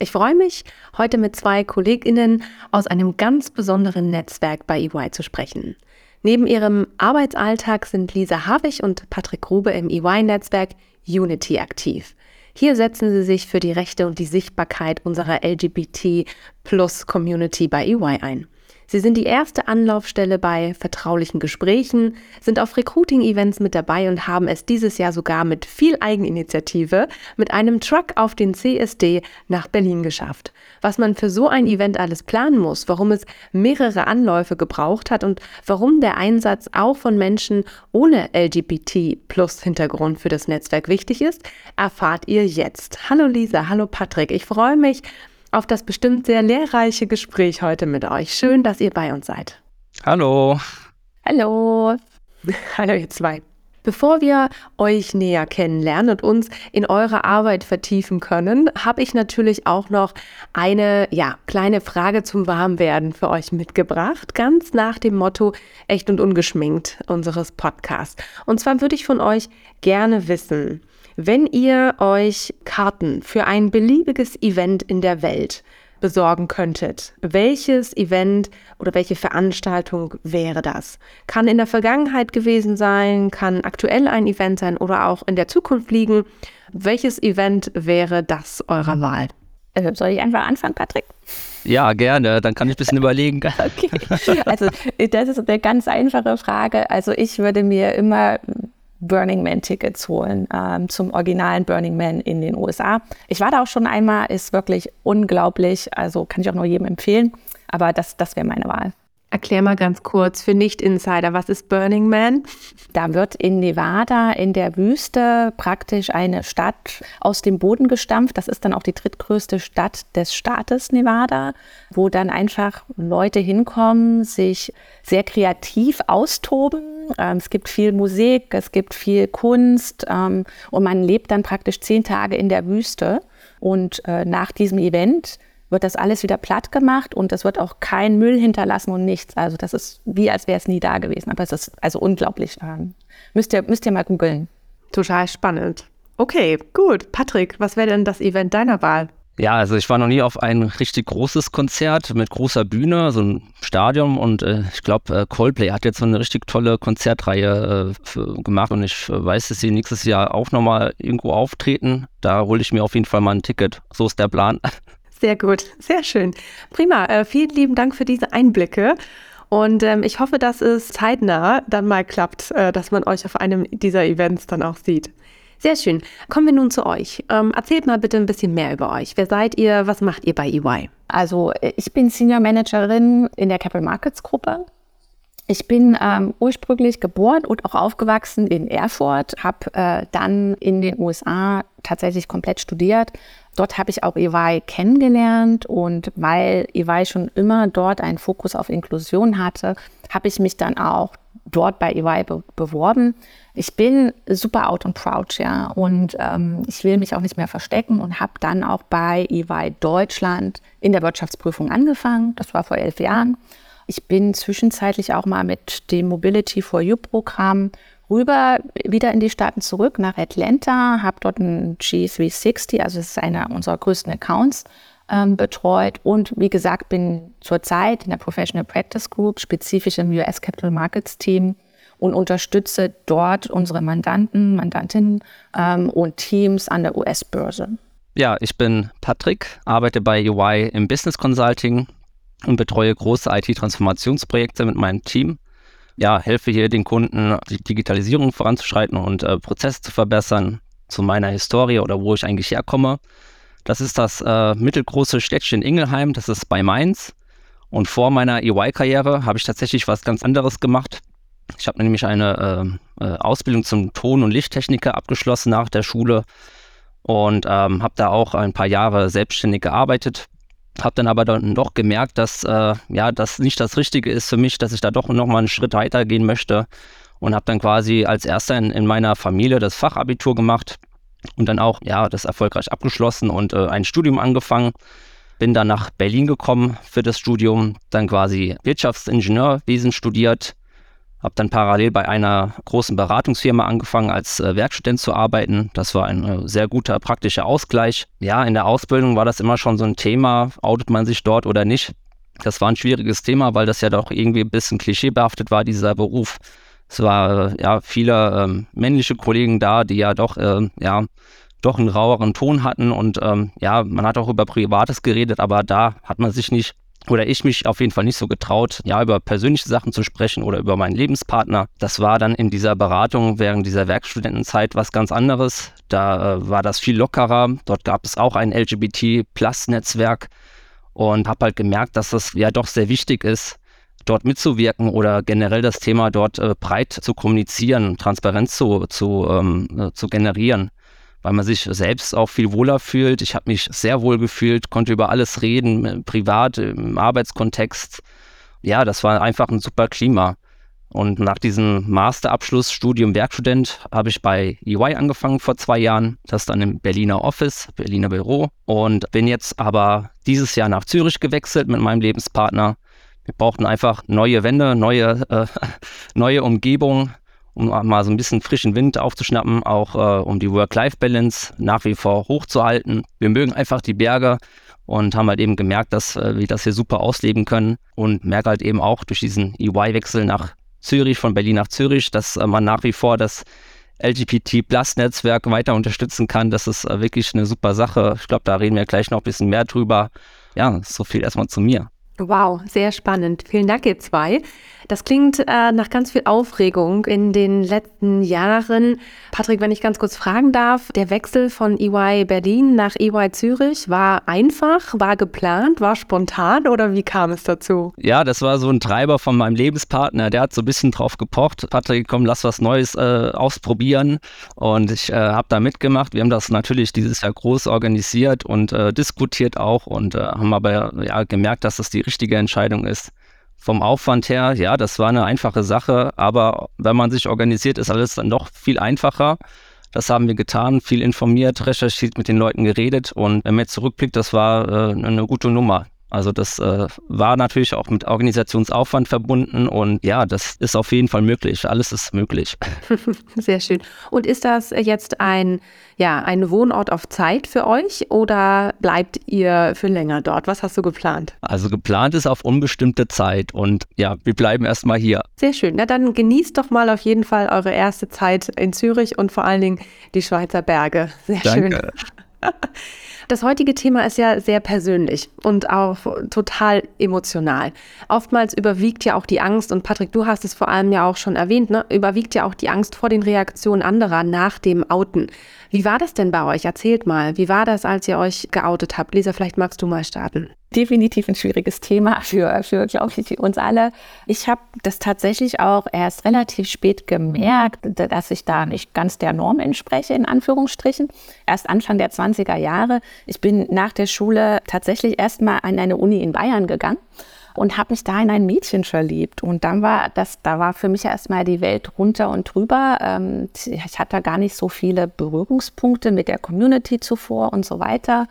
Ich freue mich, heute mit zwei KollegInnen aus einem ganz besonderen Netzwerk bei EY zu sprechen. Neben ihrem Arbeitsalltag sind Lisa Havig und Patrick Grube im EY-Netzwerk Unity aktiv. Hier setzen sie sich für die Rechte und die Sichtbarkeit unserer LGBT-Plus-Community bei EY ein. Sie sind die erste Anlaufstelle bei vertraulichen Gesprächen, sind auf Recruiting-Events mit dabei und haben es dieses Jahr sogar mit viel Eigeninitiative mit einem Truck auf den CSD nach Berlin geschafft. Was man für so ein Event alles planen muss, warum es mehrere Anläufe gebraucht hat und warum der Einsatz auch von Menschen ohne LGBT-Plus-Hintergrund für das Netzwerk wichtig ist, erfahrt ihr jetzt. Hallo Lisa, hallo Patrick, ich freue mich, auf das bestimmt sehr lehrreiche Gespräch heute mit euch. Schön, dass ihr bei uns seid. Hallo. Hallo. Hallo ihr zwei. Bevor wir euch näher kennenlernen und uns in eure Arbeit vertiefen können, habe ich natürlich auch noch eine ja, kleine Frage zum Warmwerden für euch mitgebracht, ganz nach dem Motto echt und ungeschminkt unseres Podcasts. Und zwar würde ich von euch gerne wissen, wenn ihr euch Karten für ein beliebiges Event in der Welt besorgen könntet, welches Event oder welche Veranstaltung wäre das? Kann in der Vergangenheit gewesen sein, kann aktuell ein Event sein oder auch in der Zukunft liegen. Welches Event wäre das eurer Wahl? Äh, soll ich einfach anfangen, Patrick? Ja, gerne. Dann kann ich ein bisschen überlegen. Okay. Also, das ist eine ganz einfache Frage. Also, ich würde mir immer Burning Man Tickets holen ähm, zum originalen Burning Man in den USA. Ich war da auch schon einmal, ist wirklich unglaublich, also kann ich auch nur jedem empfehlen, aber das, das wäre meine Wahl. Erklär mal ganz kurz für Nicht-Insider, was ist Burning Man? Da wird in Nevada in der Wüste praktisch eine Stadt aus dem Boden gestampft. Das ist dann auch die drittgrößte Stadt des Staates Nevada, wo dann einfach Leute hinkommen, sich sehr kreativ austoben. Ähm, es gibt viel Musik, es gibt viel Kunst ähm, und man lebt dann praktisch zehn Tage in der Wüste. Und äh, nach diesem Event wird das alles wieder platt gemacht und es wird auch kein Müll hinterlassen und nichts. Also das ist wie, als wäre es nie da gewesen. Aber es ist also unglaublich. Ähm, müsst, ihr, müsst ihr mal googeln. Total spannend. Okay, gut. Patrick, was wäre denn das Event deiner Wahl? Ja, also ich war noch nie auf ein richtig großes Konzert mit großer Bühne, so ein Stadion und äh, ich glaube, äh, Coldplay hat jetzt so eine richtig tolle Konzertreihe äh, gemacht und ich äh, weiß, dass sie nächstes Jahr auch nochmal irgendwo auftreten. Da hole ich mir auf jeden Fall mal ein Ticket. So ist der Plan. Sehr gut, sehr schön. Prima. Äh, vielen lieben Dank für diese Einblicke. Und ähm, ich hoffe, dass es zeitnah dann mal klappt, äh, dass man euch auf einem dieser Events dann auch sieht. Sehr schön. Kommen wir nun zu euch. Ähm, erzählt mal bitte ein bisschen mehr über euch. Wer seid ihr? Was macht ihr bei EY? Also ich bin Senior Managerin in der Capital Markets Gruppe. Ich bin ähm, ursprünglich geboren und auch aufgewachsen in Erfurt, habe äh, dann in den USA tatsächlich komplett studiert, Dort habe ich auch EY kennengelernt und weil EY schon immer dort einen Fokus auf Inklusion hatte, habe ich mich dann auch dort bei EY be beworben. Ich bin super out and proud, ja, und ähm, ich will mich auch nicht mehr verstecken und habe dann auch bei EY Deutschland in der Wirtschaftsprüfung angefangen. Das war vor elf Jahren. Ich bin zwischenzeitlich auch mal mit dem Mobility for You Programm rüber wieder in die Staaten zurück nach Atlanta, habe dort ein G360, also das ist einer unserer größten Accounts, ähm, betreut und wie gesagt bin zurzeit in der Professional Practice Group, spezifisch im US Capital Markets Team und unterstütze dort unsere Mandanten, Mandantinnen ähm, und Teams an der US-Börse. Ja, ich bin Patrick, arbeite bei UI im Business Consulting und betreue große IT-Transformationsprojekte mit meinem Team ja, helfe hier den Kunden, die Digitalisierung voranzuschreiten und äh, Prozesse zu verbessern, zu meiner Historie oder wo ich eigentlich herkomme. Das ist das äh, mittelgroße Städtchen Ingelheim, das ist bei Mainz. Und vor meiner EY-Karriere habe ich tatsächlich was ganz anderes gemacht. Ich habe nämlich eine äh, äh, Ausbildung zum Ton- und Lichttechniker abgeschlossen nach der Schule und ähm, habe da auch ein paar Jahre selbstständig gearbeitet habe dann aber dann doch gemerkt, dass äh, ja das nicht das Richtige ist für mich, dass ich da doch nochmal einen Schritt weiter gehen möchte und habe dann quasi als erster in, in, meiner Familie das Fachabitur gemacht und dann auch ja das erfolgreich abgeschlossen und äh, ein Studium angefangen. Bin dann nach Berlin gekommen für das Studium, dann quasi Wirtschaftsingenieurwesen studiert, habe dann parallel bei einer großen Beratungsfirma angefangen, als äh, Werkstudent zu arbeiten. Das war ein äh, sehr guter praktischer Ausgleich. Ja, in der Ausbildung war das immer schon so ein Thema, outet man sich dort oder nicht. Das war ein schwieriges Thema, weil das ja doch irgendwie ein bisschen klischeebehaftet war, dieser Beruf. Es war äh, ja viele ähm, männliche Kollegen da, die ja doch äh, ja doch einen raueren Ton hatten und ähm, ja, man hat auch über Privates geredet, aber da hat man sich nicht oder ich mich auf jeden Fall nicht so getraut, ja, über persönliche Sachen zu sprechen oder über meinen Lebenspartner. Das war dann in dieser Beratung während dieser Werkstudentenzeit was ganz anderes. Da äh, war das viel lockerer. Dort gab es auch ein LGBT-Plus-Netzwerk und habe halt gemerkt, dass das ja doch sehr wichtig ist, dort mitzuwirken oder generell das Thema dort äh, breit zu kommunizieren, Transparenz zu, zu, ähm, äh, zu generieren weil man sich selbst auch viel wohler fühlt. Ich habe mich sehr wohl gefühlt, konnte über alles reden, äh, privat, im Arbeitskontext. Ja, das war einfach ein super Klima. Und nach diesem Masterabschluss Studium Werkstudent habe ich bei EY angefangen vor zwei Jahren. Das dann im Berliner Office, Berliner Büro. Und bin jetzt aber dieses Jahr nach Zürich gewechselt mit meinem Lebenspartner. Wir brauchten einfach neue Wände, neue, äh, neue Umgebung um mal so ein bisschen frischen Wind aufzuschnappen, auch äh, um die Work-Life-Balance nach wie vor hochzuhalten. Wir mögen einfach die Berge und haben halt eben gemerkt, dass äh, wir das hier super ausleben können und merke halt eben auch durch diesen EY-Wechsel nach Zürich, von Berlin nach Zürich, dass äh, man nach wie vor das LGBT-Plus-Netzwerk weiter unterstützen kann. Das ist äh, wirklich eine super Sache. Ich glaube, da reden wir gleich noch ein bisschen mehr drüber. Ja, so viel erstmal zu mir. Wow, sehr spannend. Vielen Dank, ihr zwei. Das klingt äh, nach ganz viel Aufregung in den letzten Jahren. Patrick, wenn ich ganz kurz fragen darf, der Wechsel von EY Berlin nach EY Zürich war einfach, war geplant, war spontan oder wie kam es dazu? Ja, das war so ein Treiber von meinem Lebenspartner. Der hat so ein bisschen drauf gepocht. Patrick, komm, lass was Neues äh, ausprobieren. Und ich äh, habe da mitgemacht. Wir haben das natürlich dieses Jahr groß organisiert und äh, diskutiert auch und äh, haben aber ja, gemerkt, dass das die richtige Entscheidung ist. Vom Aufwand her, ja, das war eine einfache Sache, aber wenn man sich organisiert, ist alles dann doch viel einfacher. Das haben wir getan, viel informiert, recherchiert, mit den Leuten geredet und wenn man jetzt zurückblickt, das war äh, eine gute Nummer. Also das äh, war natürlich auch mit Organisationsaufwand verbunden und ja, das ist auf jeden Fall möglich. Alles ist möglich. Sehr schön. Und ist das jetzt ein, ja, ein Wohnort auf Zeit für euch oder bleibt ihr für länger dort? Was hast du geplant? Also geplant ist auf unbestimmte Zeit und ja, wir bleiben erstmal hier. Sehr schön. Na dann genießt doch mal auf jeden Fall eure erste Zeit in Zürich und vor allen Dingen die Schweizer Berge. Sehr Danke. schön. Das heutige Thema ist ja sehr persönlich und auch total emotional. Oftmals überwiegt ja auch die Angst, und Patrick, du hast es vor allem ja auch schon erwähnt, ne? überwiegt ja auch die Angst vor den Reaktionen anderer nach dem Outen. Wie war das denn bei euch? Erzählt mal, wie war das, als ihr euch geoutet habt? Lisa, vielleicht magst du mal starten definitiv ein schwieriges Thema für, für glaube ich, uns alle. Ich habe das tatsächlich auch erst relativ spät gemerkt, dass ich da nicht ganz der Norm entspreche, in Anführungsstrichen. Erst Anfang der 20er Jahre. Ich bin nach der Schule tatsächlich erstmal an eine Uni in Bayern gegangen und habe mich da in ein Mädchen verliebt. Und dann war das, da war für mich erstmal die Welt runter und drüber. Ähm, ich hatte gar nicht so viele Berührungspunkte mit der Community zuvor und so weiter.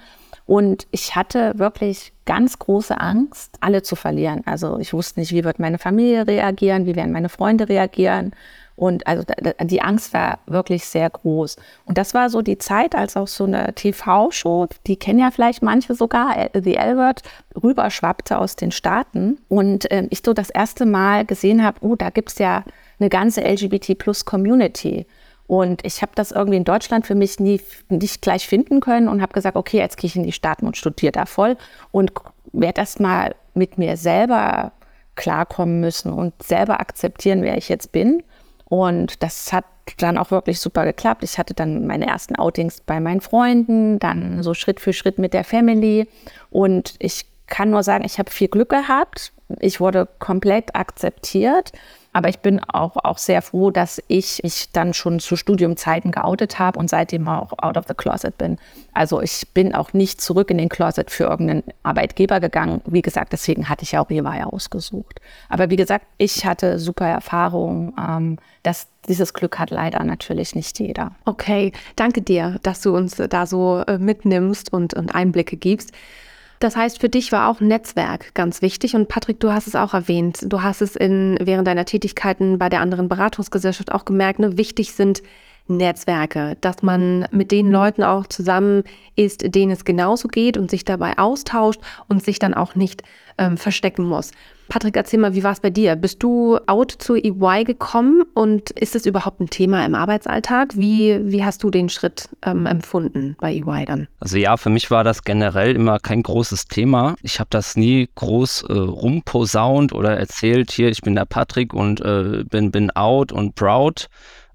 Und ich hatte wirklich ganz große Angst, alle zu verlieren. Also ich wusste nicht, wie wird meine Familie reagieren, wie werden meine Freunde reagieren. Und also die Angst war wirklich sehr groß. Und das war so die Zeit, als auch so eine TV-Show, die kennen ja vielleicht manche sogar, The L-Word, rüberschwappte aus den Staaten. Und äh, ich so das erste Mal gesehen habe, oh, da gibt's ja eine ganze LGBT-Plus-Community. Und ich habe das irgendwie in Deutschland für mich nie, nicht gleich finden können und habe gesagt, okay, jetzt gehe ich in die Staaten und studiere da voll und werde erst mal mit mir selber klarkommen müssen und selber akzeptieren, wer ich jetzt bin. Und das hat dann auch wirklich super geklappt. Ich hatte dann meine ersten Outings bei meinen Freunden, dann so Schritt für Schritt mit der Family. Und ich kann nur sagen, ich habe viel Glück gehabt. Ich wurde komplett akzeptiert. Aber ich bin auch, auch sehr froh, dass ich mich dann schon zu Studiumzeiten geoutet habe und seitdem auch out of the closet bin. Also ich bin auch nicht zurück in den Closet für irgendeinen Arbeitgeber gegangen. Wie gesagt, deswegen hatte ich ja auch EY ausgesucht. Aber wie gesagt, ich hatte super Erfahrungen. Ähm, das, dieses Glück hat leider natürlich nicht jeder. Okay, danke dir, dass du uns da so äh, mitnimmst und, und Einblicke gibst. Das heißt, für dich war auch Netzwerk ganz wichtig. Und Patrick, du hast es auch erwähnt. Du hast es in, während deiner Tätigkeiten bei der anderen Beratungsgesellschaft auch gemerkt, ne, wichtig sind Netzwerke, dass man mit den Leuten auch zusammen ist, denen es genauso geht und sich dabei austauscht und sich dann auch nicht ähm, verstecken muss. Patrick, erzähl mal, wie war es bei dir? Bist du out zu EY gekommen und ist es überhaupt ein Thema im Arbeitsalltag? Wie, wie hast du den Schritt ähm, empfunden bei EY dann? Also ja, für mich war das generell immer kein großes Thema. Ich habe das nie groß äh, rumposaunt oder erzählt, hier, ich bin der Patrick und äh, bin, bin out und proud.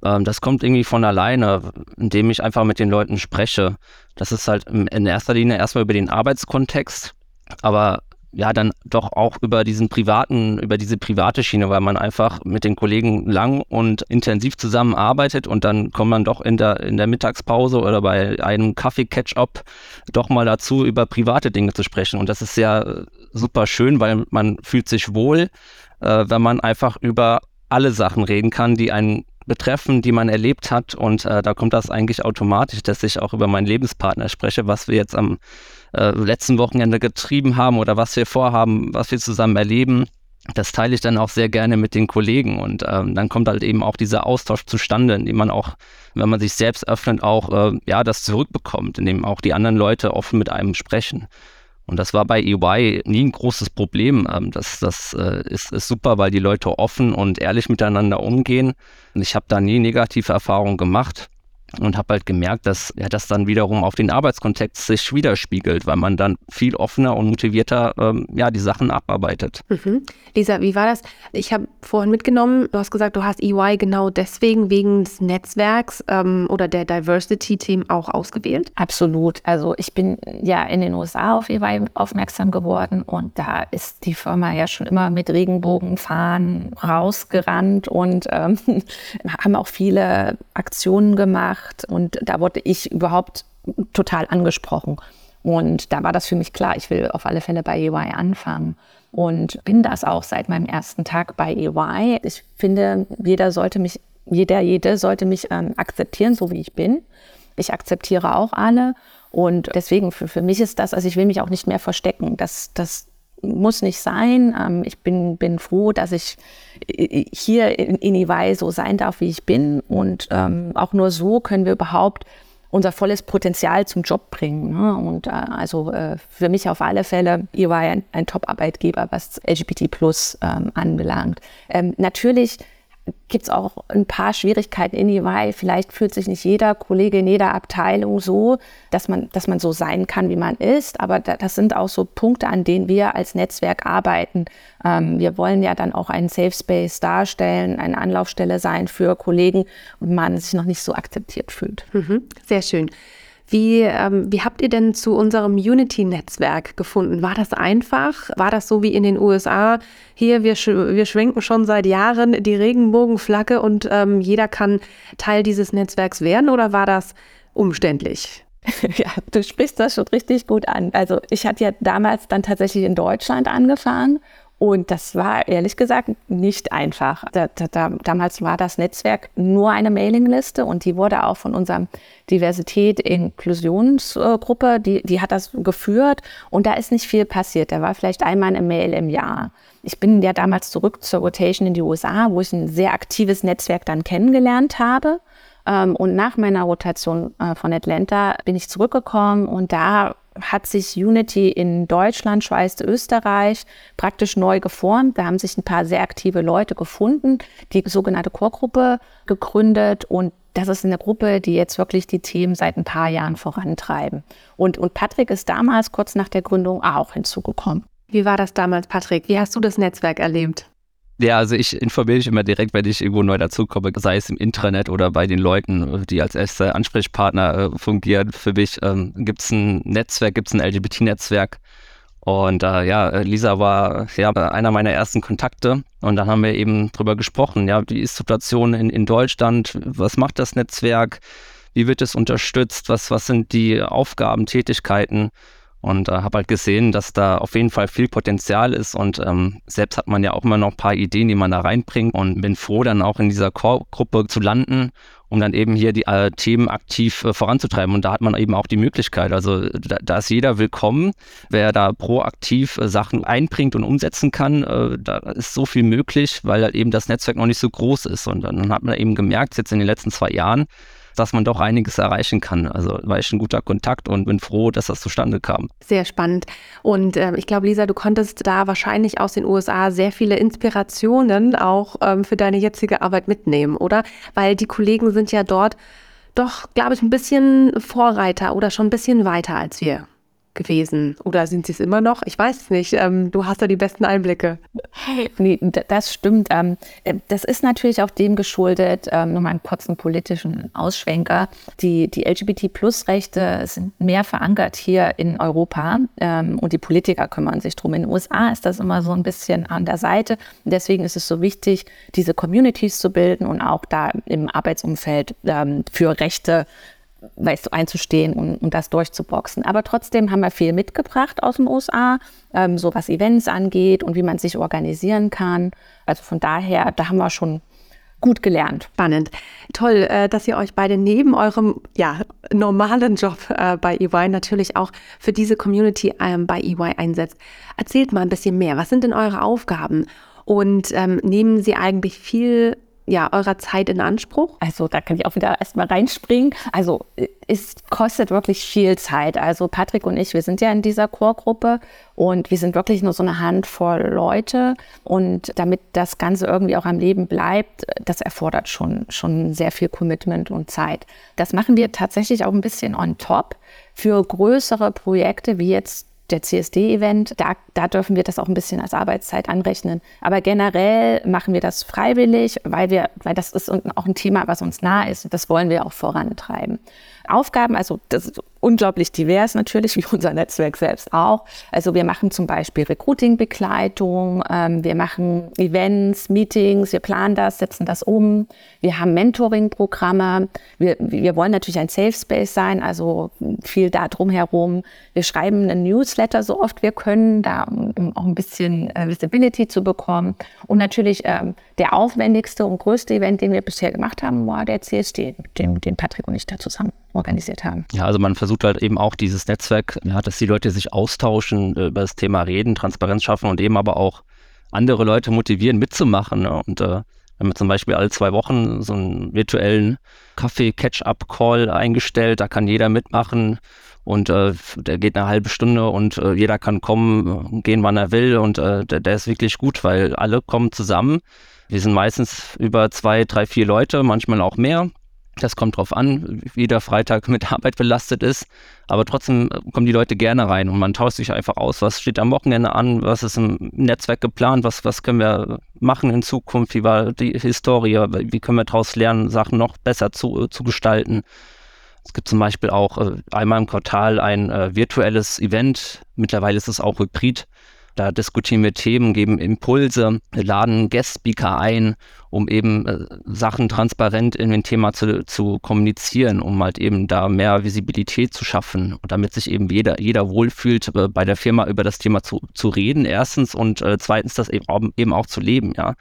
Ähm, das kommt irgendwie von alleine, indem ich einfach mit den Leuten spreche. Das ist halt in erster Linie erstmal über den Arbeitskontext. Aber ja dann doch auch über diesen privaten, über diese private Schiene, weil man einfach mit den Kollegen lang und intensiv zusammenarbeitet und dann kommt man doch in der, in der Mittagspause oder bei einem Kaffee-Catch-up doch mal dazu, über private Dinge zu sprechen. Und das ist ja super schön, weil man fühlt sich wohl, äh, wenn man einfach über alle Sachen reden kann, die einen betreffen, die man erlebt hat. Und äh, da kommt das eigentlich automatisch, dass ich auch über meinen Lebenspartner spreche, was wir jetzt am äh, letzten Wochenende getrieben haben oder was wir vorhaben, was wir zusammen erleben. Das teile ich dann auch sehr gerne mit den Kollegen und ähm, dann kommt halt eben auch dieser Austausch zustande, indem man auch, wenn man sich selbst öffnet, auch äh, ja das zurückbekommt, indem auch die anderen Leute offen mit einem sprechen. Und das war bei EY nie ein großes Problem. Ähm, das das äh, ist, ist super, weil die Leute offen und ehrlich miteinander umgehen. Und ich habe da nie negative Erfahrungen gemacht und habe halt gemerkt, dass ja, das dann wiederum auf den Arbeitskontext sich widerspiegelt, weil man dann viel offener und motivierter ähm, ja, die Sachen abarbeitet. Mhm. Lisa, wie war das? Ich habe vorhin mitgenommen, du hast gesagt, du hast EY genau deswegen wegen des Netzwerks ähm, oder der Diversity-Themen auch ausgewählt? Absolut. Also ich bin ja in den USA auf EY aufmerksam geworden und da ist die Firma ja schon immer mit Regenbogenfahnen rausgerannt und ähm, haben auch viele Aktionen gemacht gemacht und da wurde ich überhaupt total angesprochen. Und da war das für mich klar, ich will auf alle Fälle bei EY anfangen. Und bin das auch seit meinem ersten Tag bei EY. Ich finde, jeder sollte mich, jeder, jede sollte mich ähm, akzeptieren, so wie ich bin. Ich akzeptiere auch alle. Und deswegen, für, für mich ist das, also ich will mich auch nicht mehr verstecken. Das, das muss nicht sein. Ähm, ich bin, bin froh, dass ich äh, hier in, in EY so sein darf, wie ich bin. Und ähm, auch nur so können wir überhaupt unser volles Potenzial zum Job bringen. Ne? Und äh, also äh, für mich auf alle Fälle EY ein, ein Top-Arbeitgeber, was LGBT Plus ähm, anbelangt. Ähm, natürlich gibt es auch ein paar Schwierigkeiten in EY. Vielleicht fühlt sich nicht jeder Kollege in jeder Abteilung so, dass man, dass man so sein kann, wie man ist. Aber da, das sind auch so Punkte, an denen wir als Netzwerk arbeiten. Ähm, wir wollen ja dann auch einen Safe Space darstellen, eine Anlaufstelle sein für Kollegen und man sich noch nicht so akzeptiert fühlt. Mhm, sehr schön. Wie, ähm, wie habt ihr denn zu unserem Unity-Netzwerk gefunden? War das einfach? War das so wie in den USA? Hier, wir, sch wir schwenken schon seit Jahren die Regenbogenflagge und ähm, jeder kann Teil dieses Netzwerks werden oder war das umständlich? Ja, du sprichst das schon richtig gut an. Also ich hatte ja damals dann tatsächlich in Deutschland angefangen und das war ehrlich gesagt nicht einfach. Da, da, damals war das Netzwerk nur eine Mailingliste und die wurde auch von unserem Diversität-Inklusionsgruppe, die, die hat das geführt und da ist nicht viel passiert. Da war vielleicht einmal eine Mail im Jahr. Ich bin ja damals zurück zur Rotation in die USA, wo ich ein sehr aktives Netzwerk dann kennengelernt habe. Ähm, und nach meiner Rotation äh, von Atlanta bin ich zurückgekommen und da hat sich Unity in Deutschland, Schweiz, Österreich praktisch neu geformt. Da haben sich ein paar sehr aktive Leute gefunden, die sogenannte Chorgruppe gegründet und das ist eine Gruppe, die jetzt wirklich die Themen seit ein paar Jahren vorantreiben. Und, und Patrick ist damals kurz nach der Gründung auch hinzugekommen. Wie war das damals, Patrick? Wie hast du das Netzwerk erlebt? Ja, also ich informiere mich immer direkt, wenn ich irgendwo neu dazukomme, sei es im Intranet oder bei den Leuten, die als erster Ansprechpartner äh, fungieren. Für mich ähm, gibt es ein Netzwerk, gibt es ein LGBT-Netzwerk Und äh, ja, Lisa war ja einer meiner ersten Kontakte. Und dann haben wir eben drüber gesprochen, ja, wie ist die Situation in, in Deutschland, was macht das Netzwerk, wie wird es unterstützt, was, was sind die Aufgaben, Tätigkeiten und äh, habe halt gesehen, dass da auf jeden Fall viel Potenzial ist und ähm, selbst hat man ja auch immer noch ein paar Ideen, die man da reinbringt und bin froh, dann auch in dieser Core-Gruppe zu landen, um dann eben hier die äh, Themen aktiv äh, voranzutreiben. Und da hat man eben auch die Möglichkeit, also da, da ist jeder willkommen, wer da proaktiv äh, Sachen einbringt und umsetzen kann, äh, da ist so viel möglich, weil halt eben das Netzwerk noch nicht so groß ist. Und dann hat man eben gemerkt, jetzt in den letzten zwei Jahren, dass man doch einiges erreichen kann. Also war ich ein guter Kontakt und bin froh, dass das zustande kam. Sehr spannend. Und äh, ich glaube, Lisa, du konntest da wahrscheinlich aus den USA sehr viele Inspirationen auch ähm, für deine jetzige Arbeit mitnehmen, oder? Weil die Kollegen sind ja dort doch, glaube ich, ein bisschen Vorreiter oder schon ein bisschen weiter als wir gewesen? Oder sind sie es immer noch? Ich weiß es nicht. Ähm, du hast da die besten Einblicke. Nee, das stimmt. Ähm, äh, das ist natürlich auch dem geschuldet, ähm, nur mal einen kurzen politischen Ausschwenker. Die, die LGBT-Plus-Rechte sind mehr verankert hier in Europa ähm, und die Politiker kümmern sich drum. In den USA ist das immer so ein bisschen an der Seite. Deswegen ist es so wichtig, diese Communities zu bilden und auch da im Arbeitsumfeld ähm, für Rechte weißt du, einzustehen und, und das durchzuboxen. Aber trotzdem haben wir viel mitgebracht aus den USA, ähm, so was Events angeht und wie man sich organisieren kann. Also von daher, da haben wir schon gut gelernt. Spannend. Toll, äh, dass ihr euch beide neben eurem ja, normalen Job äh, bei EY natürlich auch für diese Community ähm, bei EY einsetzt. Erzählt mal ein bisschen mehr. Was sind denn eure Aufgaben? Und ähm, nehmen Sie eigentlich viel ja, eurer Zeit in Anspruch? Also da kann ich auch wieder erstmal reinspringen. Also es kostet wirklich viel Zeit. Also Patrick und ich, wir sind ja in dieser Chorgruppe und wir sind wirklich nur so eine Handvoll Leute. Und damit das Ganze irgendwie auch am Leben bleibt, das erfordert schon, schon sehr viel Commitment und Zeit. Das machen wir tatsächlich auch ein bisschen on top für größere Projekte wie jetzt der CSD-Event, da, da dürfen wir das auch ein bisschen als Arbeitszeit anrechnen. Aber generell machen wir das freiwillig, weil, wir, weil das ist auch ein Thema, was uns nah ist und das wollen wir auch vorantreiben. Aufgaben, also das ist unglaublich divers natürlich, wie unser Netzwerk selbst auch. Also wir machen zum Beispiel Recruiting-Begleitung, ähm, wir machen Events, Meetings, wir planen das, setzen das um. Wir haben Mentoring-Programme. Wir, wir wollen natürlich ein Safe Space sein, also viel da drumherum. Wir schreiben einen Newsletter so oft wir können, da um auch ein bisschen äh, Visibility zu bekommen. Und natürlich ähm, der aufwendigste und größte Event, den wir bisher gemacht haben, war der CSD, den, den Patrick und ich da zusammen organisiert haben. Ja, also man versucht halt eben auch dieses Netzwerk, ja, dass die Leute sich austauschen, äh, über das Thema reden, Transparenz schaffen und eben aber auch andere Leute motivieren, mitzumachen. Ne? Und äh, wir haben zum Beispiel alle zwei Wochen so einen virtuellen Kaffee-Catch-up-Call eingestellt, da kann jeder mitmachen und äh, der geht eine halbe Stunde und äh, jeder kann kommen, gehen, wann er will und äh, der, der ist wirklich gut, weil alle kommen zusammen. Wir sind meistens über zwei, drei, vier Leute, manchmal auch mehr das kommt drauf an, wie der Freitag mit Arbeit belastet ist. Aber trotzdem äh, kommen die Leute gerne rein und man tauscht sich einfach aus, was steht am Wochenende an, was ist im Netzwerk geplant, was, was können wir machen in Zukunft, wie war die Historie, wie können wir daraus lernen, Sachen noch besser zu, zu gestalten. Es gibt zum Beispiel auch äh, einmal im Quartal ein äh, virtuelles Event. Mittlerweile ist es auch hybrid. Da diskutieren wir Themen, geben Impulse, laden Guest-Speaker ein, um eben äh, Sachen transparent in dem Thema zu, zu kommunizieren, um halt eben da mehr Visibilität zu schaffen und damit sich eben jeder, jeder wohlfühlt, äh, bei der Firma über das Thema zu, zu reden, erstens und äh, zweitens das eben, eben auch zu leben, ja.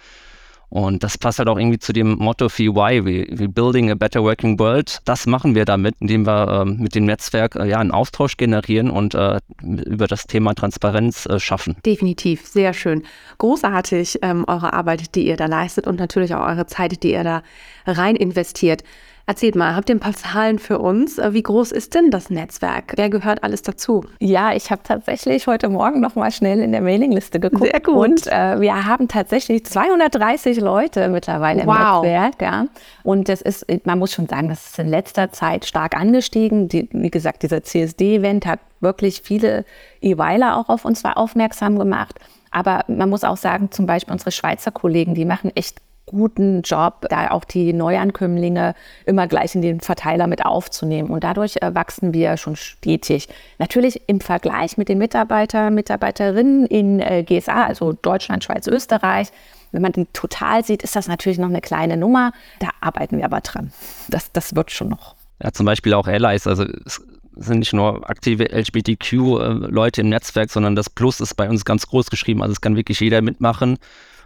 Und das passt halt auch irgendwie zu dem Motto für UI, wie, wie Building a Better Working World. Das machen wir damit, indem wir äh, mit dem Netzwerk äh, ja einen Austausch generieren und äh, über das Thema Transparenz äh, schaffen. Definitiv, sehr schön. Großartig ähm, eure Arbeit, die ihr da leistet und natürlich auch eure Zeit, die ihr da rein investiert. Erzählt mal, habt ihr ein paar Zahlen für uns? Äh, wie groß ist denn das Netzwerk? Wer gehört alles dazu? Ja, ich habe tatsächlich heute Morgen noch mal schnell in der Mailingliste geguckt. Sehr gut. Und äh, wir haben tatsächlich 230 Leute mittlerweile wow. im Netzwerk. Ja. Und das ist, man muss schon sagen, das ist in letzter Zeit stark angestiegen. Die, wie gesagt, dieser CSD-Event hat wirklich viele E-Weiler auch auf uns aufmerksam gemacht. Aber man muss auch sagen, zum Beispiel unsere Schweizer Kollegen, die machen echt guten Job, da auch die Neuankömmlinge immer gleich in den Verteiler mit aufzunehmen. Und dadurch äh, wachsen wir schon stetig. Natürlich im Vergleich mit den Mitarbeiter, Mitarbeiterinnen in äh, GSA, also Deutschland, Schweiz, Österreich, wenn man die total sieht, ist das natürlich noch eine kleine Nummer. Da arbeiten wir aber dran. Das, das wird schon noch. Ja, zum Beispiel auch Allies. Also es sind nicht nur aktive LGBTQ-Leute im Netzwerk, sondern das Plus ist bei uns ganz groß geschrieben. Also es kann wirklich jeder mitmachen.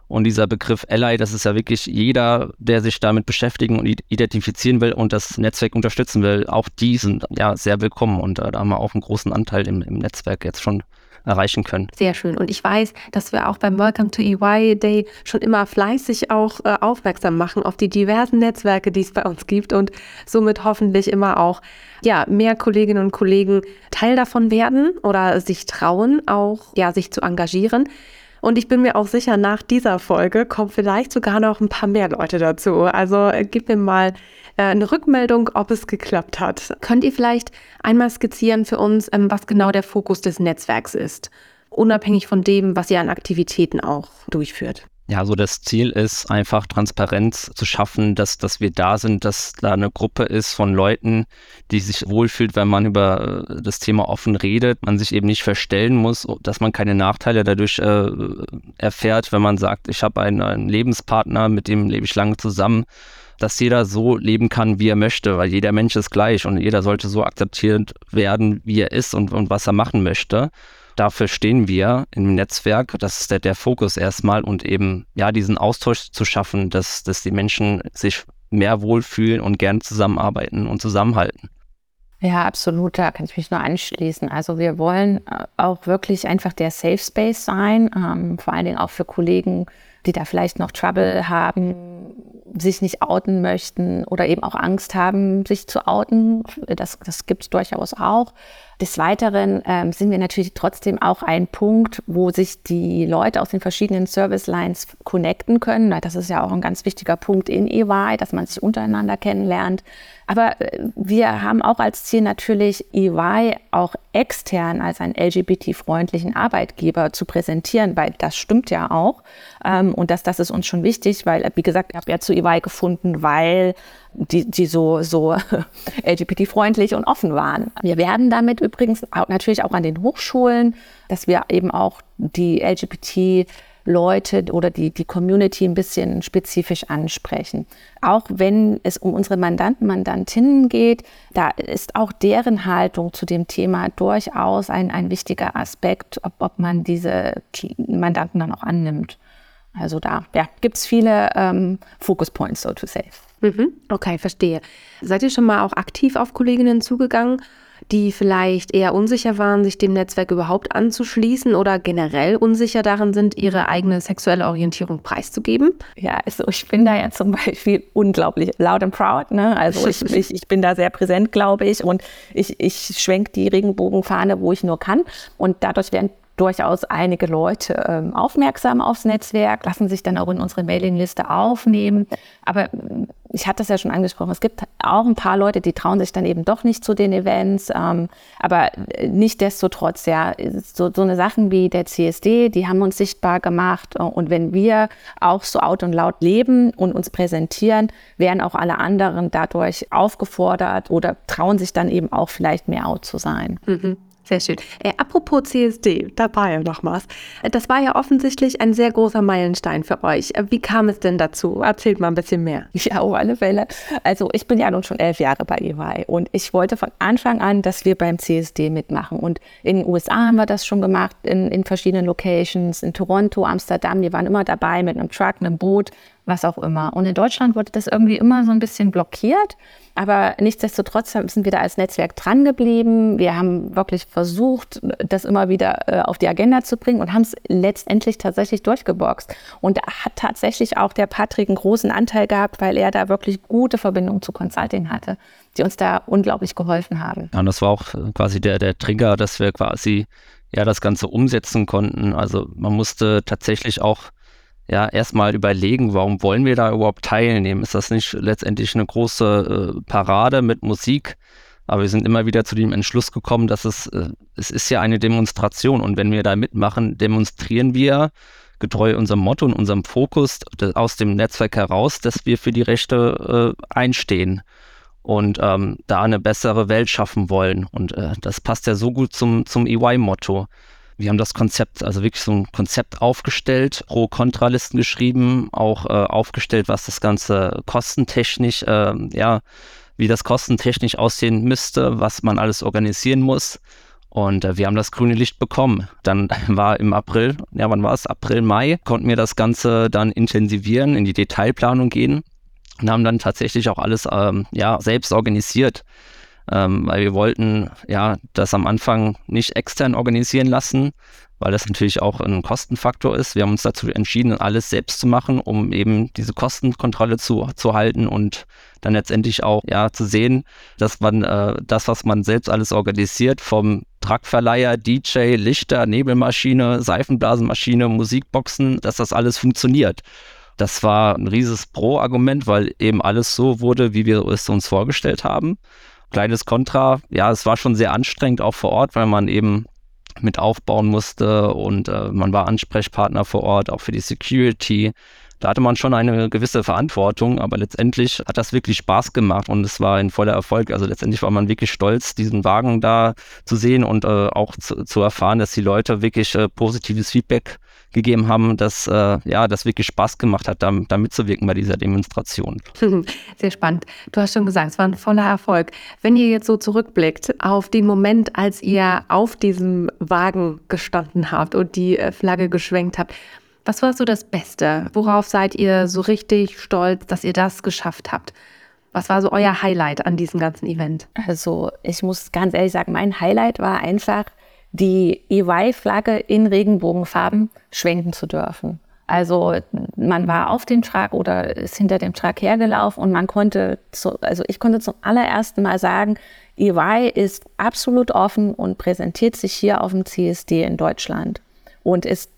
Und dieser Begriff Ally, das ist ja wirklich jeder, der sich damit beschäftigen und identifizieren will und das Netzwerk unterstützen will, auch die sind ja sehr willkommen und äh, da haben wir auch einen großen Anteil im, im Netzwerk jetzt schon erreichen können. Sehr schön. Und ich weiß, dass wir auch beim Welcome to EY Day schon immer fleißig auch äh, aufmerksam machen auf die diversen Netzwerke, die es bei uns gibt und somit hoffentlich immer auch ja, mehr Kolleginnen und Kollegen Teil davon werden oder sich trauen, auch ja, sich zu engagieren. Und ich bin mir auch sicher, nach dieser Folge kommen vielleicht sogar noch ein paar mehr Leute dazu. Also äh, gib mir mal äh, eine Rückmeldung, ob es geklappt hat. Könnt ihr vielleicht einmal skizzieren für uns, ähm, was genau der Fokus des Netzwerks ist? Unabhängig von dem, was ihr an Aktivitäten auch durchführt. Ja, so das Ziel ist einfach Transparenz zu schaffen, dass, dass wir da sind, dass da eine Gruppe ist von Leuten, die sich wohlfühlt, wenn man über äh, das Thema offen redet, man sich eben nicht verstellen muss, dass man keine Nachteile dadurch äh, erfährt, wenn man sagt, ich habe einen, einen Lebenspartner, mit dem lebe ich lange zusammen, dass jeder so leben kann, wie er möchte, weil jeder Mensch ist gleich und jeder sollte so akzeptiert werden, wie er ist und, und was er machen möchte dafür stehen wir im Netzwerk. Das ist der, der Fokus erstmal und eben ja diesen Austausch zu schaffen, dass, dass die Menschen sich mehr wohlfühlen und gern zusammenarbeiten und zusammenhalten. Ja, absolut, da kann ich mich nur anschließen. Also wir wollen äh, auch wirklich einfach der Safe Space sein, ähm, vor allen Dingen auch für Kollegen, die da vielleicht noch Trouble haben, sich nicht outen möchten oder eben auch Angst haben, sich zu outen. Das, das gibt es durchaus auch. Des Weiteren ähm, sind wir natürlich trotzdem auch ein Punkt, wo sich die Leute aus den verschiedenen Service Lines connecten können. Das ist ja auch ein ganz wichtiger Punkt in EY, dass man sich untereinander kennenlernt. Aber äh, wir haben auch als Ziel natürlich, EY auch extern als einen LGBT-freundlichen Arbeitgeber zu präsentieren, weil das stimmt ja auch. Ähm, und das, das ist uns schon wichtig, weil, wie gesagt, ich habe ja zu EY gefunden, weil die, die so, so LGBT-freundlich und offen waren. Wir werden damit übrigens auch, natürlich auch an den Hochschulen, dass wir eben auch die LGBT Leute oder die, die Community ein bisschen spezifisch ansprechen. Auch wenn es um unsere Mandanten, Mandantinnen geht, da ist auch deren Haltung zu dem Thema durchaus ein, ein wichtiger Aspekt, ob, ob man diese Mandanten dann auch annimmt. Also da ja, gibt es viele ähm, Focus Points, so to say. Mhm. Okay, verstehe. Seid ihr schon mal auch aktiv auf Kolleginnen zugegangen die vielleicht eher unsicher waren, sich dem Netzwerk überhaupt anzuschließen oder generell unsicher darin sind, ihre eigene sexuelle Orientierung preiszugeben? Ja, also ich bin da ja zum Beispiel unglaublich loud and proud. Ne? Also ich, ich, ich bin da sehr präsent, glaube ich, und ich, ich schwenke die Regenbogenfahne, wo ich nur kann. Und dadurch werden durchaus einige Leute ähm, aufmerksam aufs Netzwerk, lassen sich dann auch in unsere Mailingliste aufnehmen. Aber ähm, ich hatte das ja schon angesprochen, es gibt auch ein paar Leute, die trauen sich dann eben doch nicht zu den Events. Ähm, aber äh, nichtdestotrotz, ja, so, so eine Sachen wie der CSD, die haben uns sichtbar gemacht. Und wenn wir auch so out und laut leben und uns präsentieren, werden auch alle anderen dadurch aufgefordert oder trauen sich dann eben auch vielleicht mehr out zu sein. Mhm. Sehr schön. Äh, apropos CSD, da war ja noch was. Äh, das war ja offensichtlich ein sehr großer Meilenstein für euch. Äh, wie kam es denn dazu? Erzählt mal ein bisschen mehr. Ja, auf alle Fälle. Also ich bin ja nun schon elf Jahre bei EY und ich wollte von Anfang an, dass wir beim CSD mitmachen. Und in den USA haben wir das schon gemacht, in, in verschiedenen Locations, in Toronto, Amsterdam, die waren immer dabei mit einem Truck, einem Boot was auch immer. Und in Deutschland wurde das irgendwie immer so ein bisschen blockiert. Aber nichtsdestotrotz sind wir da als Netzwerk dran geblieben. Wir haben wirklich versucht, das immer wieder äh, auf die Agenda zu bringen und haben es letztendlich tatsächlich durchgeboxt. Und da hat tatsächlich auch der Patrick einen großen Anteil gehabt, weil er da wirklich gute Verbindungen zu Consulting hatte, die uns da unglaublich geholfen haben. Ja, und das war auch äh, quasi der, der Trigger, dass wir quasi ja das Ganze umsetzen konnten. Also man musste tatsächlich auch ja erstmal überlegen, warum wollen wir da überhaupt teilnehmen? Ist das nicht letztendlich eine große äh, Parade mit Musik? Aber wir sind immer wieder zu dem Entschluss gekommen, dass es, äh, es ist ja eine Demonstration und wenn wir da mitmachen, demonstrieren wir getreu unserem Motto und unserem Fokus aus dem Netzwerk heraus, dass wir für die Rechte äh, einstehen und ähm, da eine bessere Welt schaffen wollen. Und äh, das passt ja so gut zum, zum EY-Motto. Wir haben das Konzept, also wirklich so ein Konzept aufgestellt, Pro-Kontralisten geschrieben, auch äh, aufgestellt, was das Ganze kostentechnisch, äh, ja, wie das kostentechnisch aussehen müsste, was man alles organisieren muss. Und äh, wir haben das grüne Licht bekommen. Dann war im April, ja, wann war es? April, Mai, konnten wir das Ganze dann intensivieren, in die Detailplanung gehen und haben dann tatsächlich auch alles ähm, ja, selbst organisiert. Ähm, weil wir wollten ja das am Anfang nicht extern organisieren lassen, weil das natürlich auch ein Kostenfaktor ist. Wir haben uns dazu entschieden, alles selbst zu machen, um eben diese Kostenkontrolle zu, zu halten und dann letztendlich auch ja zu sehen, dass man äh, das, was man selbst alles organisiert, vom Truckverleiher, DJ, Lichter, Nebelmaschine, Seifenblasenmaschine, Musikboxen, dass das alles funktioniert. Das war ein rieses Pro-Argument, weil eben alles so wurde, wie wir es uns vorgestellt haben. Kleines Kontra, ja, es war schon sehr anstrengend auch vor Ort, weil man eben mit aufbauen musste und äh, man war Ansprechpartner vor Ort, auch für die Security. Da hatte man schon eine gewisse Verantwortung, aber letztendlich hat das wirklich Spaß gemacht und es war ein voller Erfolg. Also letztendlich war man wirklich stolz, diesen Wagen da zu sehen und äh, auch zu, zu, erfahren, dass die Leute wirklich äh, positives Feedback gegeben haben, dass äh, ja, das wirklich Spaß gemacht hat, da, da mitzuwirken bei dieser Demonstration. Sehr spannend. Du hast schon gesagt, es war ein voller Erfolg. Wenn ihr jetzt so zurückblickt auf den Moment, als ihr auf diesem Wagen gestanden habt und die äh, Flagge geschwenkt habt, was war so das Beste? Worauf seid ihr so richtig stolz, dass ihr das geschafft habt? Was war so euer Highlight an diesem ganzen Event? Also ich muss ganz ehrlich sagen, mein Highlight war einfach, die EY-Flagge in Regenbogenfarben schwenken zu dürfen. Also man war auf dem Truck oder ist hinter dem Truck hergelaufen und man konnte, zu, also ich konnte zum allerersten Mal sagen, EY ist absolut offen und präsentiert sich hier auf dem CSD in Deutschland. Und es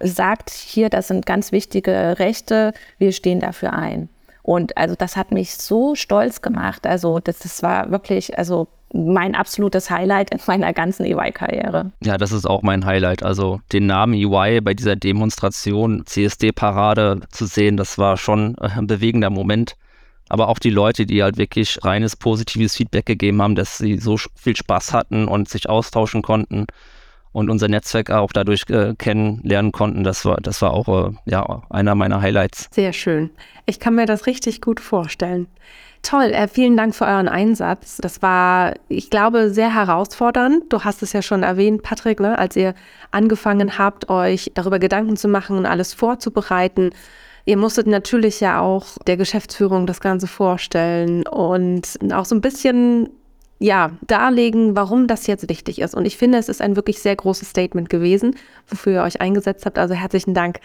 sagt hier, das sind ganz wichtige Rechte, wir stehen dafür ein. Und also das hat mich so stolz gemacht. Also das, das war wirklich, also mein absolutes Highlight in meiner ganzen EY-Karriere. Ja, das ist auch mein Highlight. Also den Namen EY bei dieser Demonstration, CSD-Parade zu sehen, das war schon ein bewegender Moment. Aber auch die Leute, die halt wirklich reines positives Feedback gegeben haben, dass sie so viel Spaß hatten und sich austauschen konnten und unser Netzwerk auch dadurch äh, kennenlernen konnten, das war, das war auch äh, ja, einer meiner Highlights. Sehr schön. Ich kann mir das richtig gut vorstellen. Toll, äh, vielen Dank für euren Einsatz. Das war, ich glaube, sehr herausfordernd. Du hast es ja schon erwähnt, Patrick, ne, als ihr angefangen habt, euch darüber Gedanken zu machen und alles vorzubereiten. Ihr musstet natürlich ja auch der Geschäftsführung das Ganze vorstellen und auch so ein bisschen ja, darlegen, warum das jetzt wichtig ist. Und ich finde, es ist ein wirklich sehr großes Statement gewesen, wofür ihr euch eingesetzt habt. Also herzlichen Dank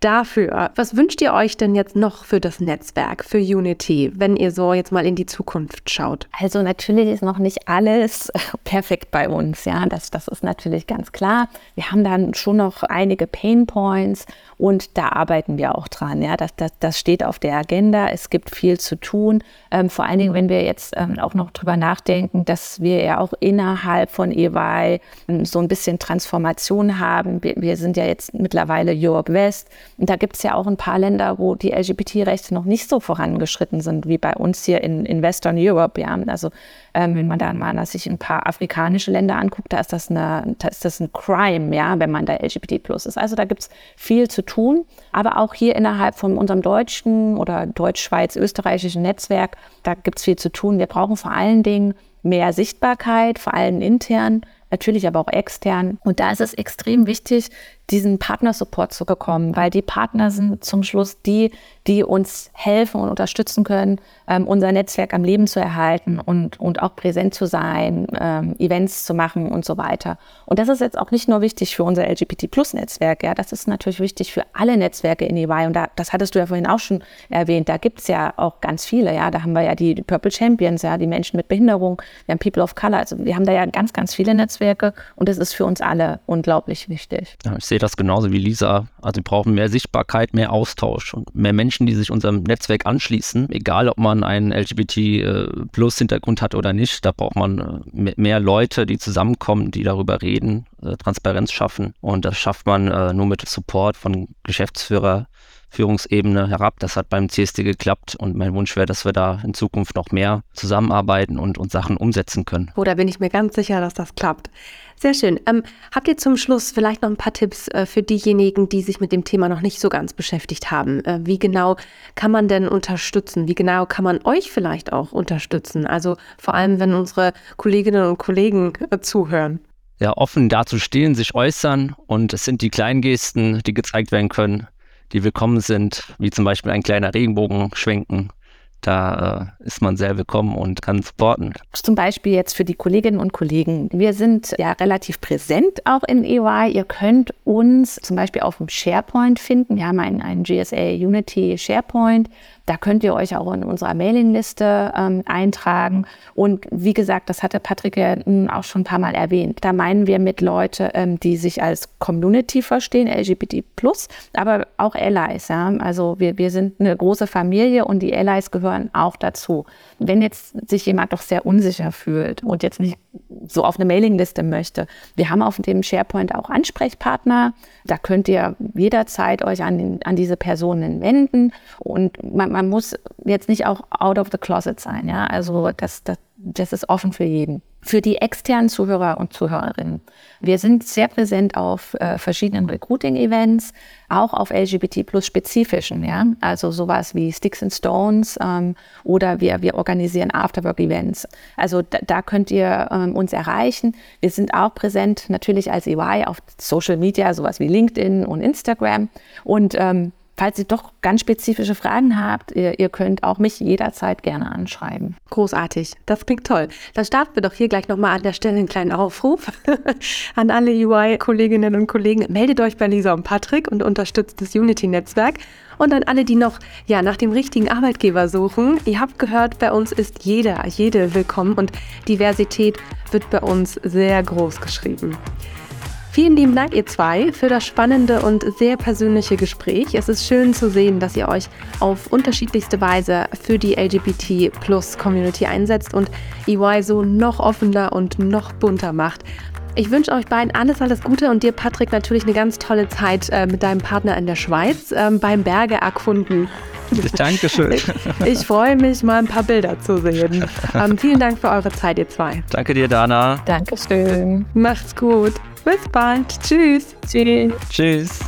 dafür. Was wünscht ihr euch denn jetzt noch für das Netzwerk, für Unity, wenn ihr so jetzt mal in die Zukunft schaut? Also natürlich ist noch nicht alles perfekt bei uns, ja, das, das ist natürlich ganz klar. Wir haben dann schon noch einige Pain Points und da arbeiten wir auch dran, ja, das, das, das steht auf der Agenda, es gibt viel zu tun, ähm, vor allen Dingen, wenn wir jetzt ähm, auch noch drüber nachdenken, dass wir ja auch innerhalb von EY ähm, so ein bisschen Transformation haben. Wir, wir sind ja jetzt mittlerweile Europe West, und da gibt es ja auch ein paar Länder, wo die LGBT-Rechte noch nicht so vorangeschritten sind wie bei uns hier in, in Western Europe. Ja. Also ähm, wenn man da mal sich ein paar afrikanische Länder anguckt, da ist das, eine, da ist das ein Crime, ja, wenn man da LGBT plus ist. Also da gibt es viel zu tun. Aber auch hier innerhalb von unserem deutschen oder deutsch-schweiz-österreichischen Netzwerk, da gibt es viel zu tun. Wir brauchen vor allen Dingen mehr Sichtbarkeit, vor allem intern, natürlich aber auch extern. Und da ist es extrem wichtig, diesen Partnersupport zu bekommen, weil die Partner sind zum Schluss die, die uns helfen und unterstützen können, ähm, unser Netzwerk am Leben zu erhalten und, und auch präsent zu sein, ähm, Events zu machen und so weiter. Und das ist jetzt auch nicht nur wichtig für unser LGBT-Plus-Netzwerk, ja, das ist natürlich wichtig für alle Netzwerke in EY. Und da, das hattest du ja vorhin auch schon erwähnt, da gibt es ja auch ganz viele, ja, da haben wir ja die Purple Champions, ja, die Menschen mit Behinderung, wir haben People of Color, also wir haben da ja ganz, ganz viele Netzwerke und das ist für uns alle unglaublich wichtig. Ja, ich sehe das genauso wie Lisa. Also wir brauchen mehr Sichtbarkeit, mehr Austausch und mehr Menschen, die sich unserem Netzwerk anschließen, egal ob man einen LGBT-Plus-Hintergrund hat oder nicht. Da braucht man äh, mehr Leute, die zusammenkommen, die darüber reden äh, Transparenz schaffen. Und das schafft man äh, nur mit Support von Geschäftsführer, Führungsebene herab. Das hat beim CSD geklappt und mein Wunsch wäre, dass wir da in Zukunft noch mehr zusammenarbeiten und, und Sachen umsetzen können. Oh, da bin ich mir ganz sicher, dass das klappt. Sehr schön. Ähm, habt ihr zum Schluss vielleicht noch ein paar Tipps äh, für diejenigen, die sich mit dem Thema noch nicht so ganz beschäftigt haben? Äh, wie genau kann man denn unterstützen? Wie genau kann man euch vielleicht auch unterstützen? Also vor allem, wenn unsere Kolleginnen und Kollegen äh, zuhören. Ja, offen dazu stehen, sich äußern und es sind die kleinen Gesten, die gezeigt werden können, die willkommen sind, wie zum Beispiel ein kleiner Regenbogen schwenken. Da äh, ist man sehr willkommen und kann supporten. Zum Beispiel jetzt für die Kolleginnen und Kollegen. Wir sind ja relativ präsent auch in EY. Ihr könnt uns zum Beispiel auf dem SharePoint finden. Wir haben einen, einen GSA Unity SharePoint da könnt ihr euch auch in unserer Mailingliste ähm, eintragen. Und wie gesagt, das hatte Patrick ja auch schon ein paar Mal erwähnt. Da meinen wir mit Leute, ähm, die sich als Community verstehen, LGBT+, aber auch Allies. Ja? Also wir, wir sind eine große Familie und die Allies gehören auch dazu. Wenn jetzt sich jemand doch sehr unsicher fühlt und jetzt nicht so auf eine Mailingliste möchte, wir haben auf dem SharePoint auch Ansprechpartner. Da könnt ihr jederzeit euch an, an diese Personen wenden und man, man muss jetzt nicht auch out of the closet sein. Ja? Also das, das, das ist offen für jeden. Für die externen Zuhörer und Zuhörerinnen. Wir sind sehr präsent auf äh, verschiedenen Recruiting-Events, auch auf LGBT plus spezifischen, ja. Also sowas wie Sticks and Stones ähm, oder wir, wir organisieren Afterwork-Events. Also da, da, könnt ihr ähm, uns erreichen. Wir sind auch präsent natürlich als EY auf Social Media, sowas wie LinkedIn und Instagram. Und ähm, Falls ihr doch ganz spezifische Fragen habt, ihr, ihr, könnt auch mich jederzeit gerne anschreiben. Großartig, das klingt toll. Dann starten wir doch hier gleich nochmal an der Stelle einen kleinen Aufruf an alle UI-Kolleginnen und Kollegen. Meldet euch bei Lisa und Patrick und unterstützt das Unity-Netzwerk. Und an alle, die noch ja, nach dem richtigen Arbeitgeber suchen. Ihr habt gehört, bei uns ist jeder, jede willkommen und Diversität wird bei uns sehr groß geschrieben. Vielen lieben Dank, ihr zwei, für das spannende und sehr persönliche Gespräch. Es ist schön zu sehen, dass ihr euch auf unterschiedlichste Weise für die LGBT-Plus-Community einsetzt und EY so noch offener und noch bunter macht. Ich wünsche euch beiden alles, alles Gute und dir, Patrick, natürlich eine ganz tolle Zeit äh, mit deinem Partner in der Schweiz ähm, beim Berge erkunden. Dankeschön. Ich, ich freue mich, mal ein paar Bilder zu sehen. Ähm, vielen Dank für eure Zeit, ihr zwei. Danke dir, Dana. Dankeschön. Macht's gut. Bis bald. Tschüss. Tschüss. Tschüss.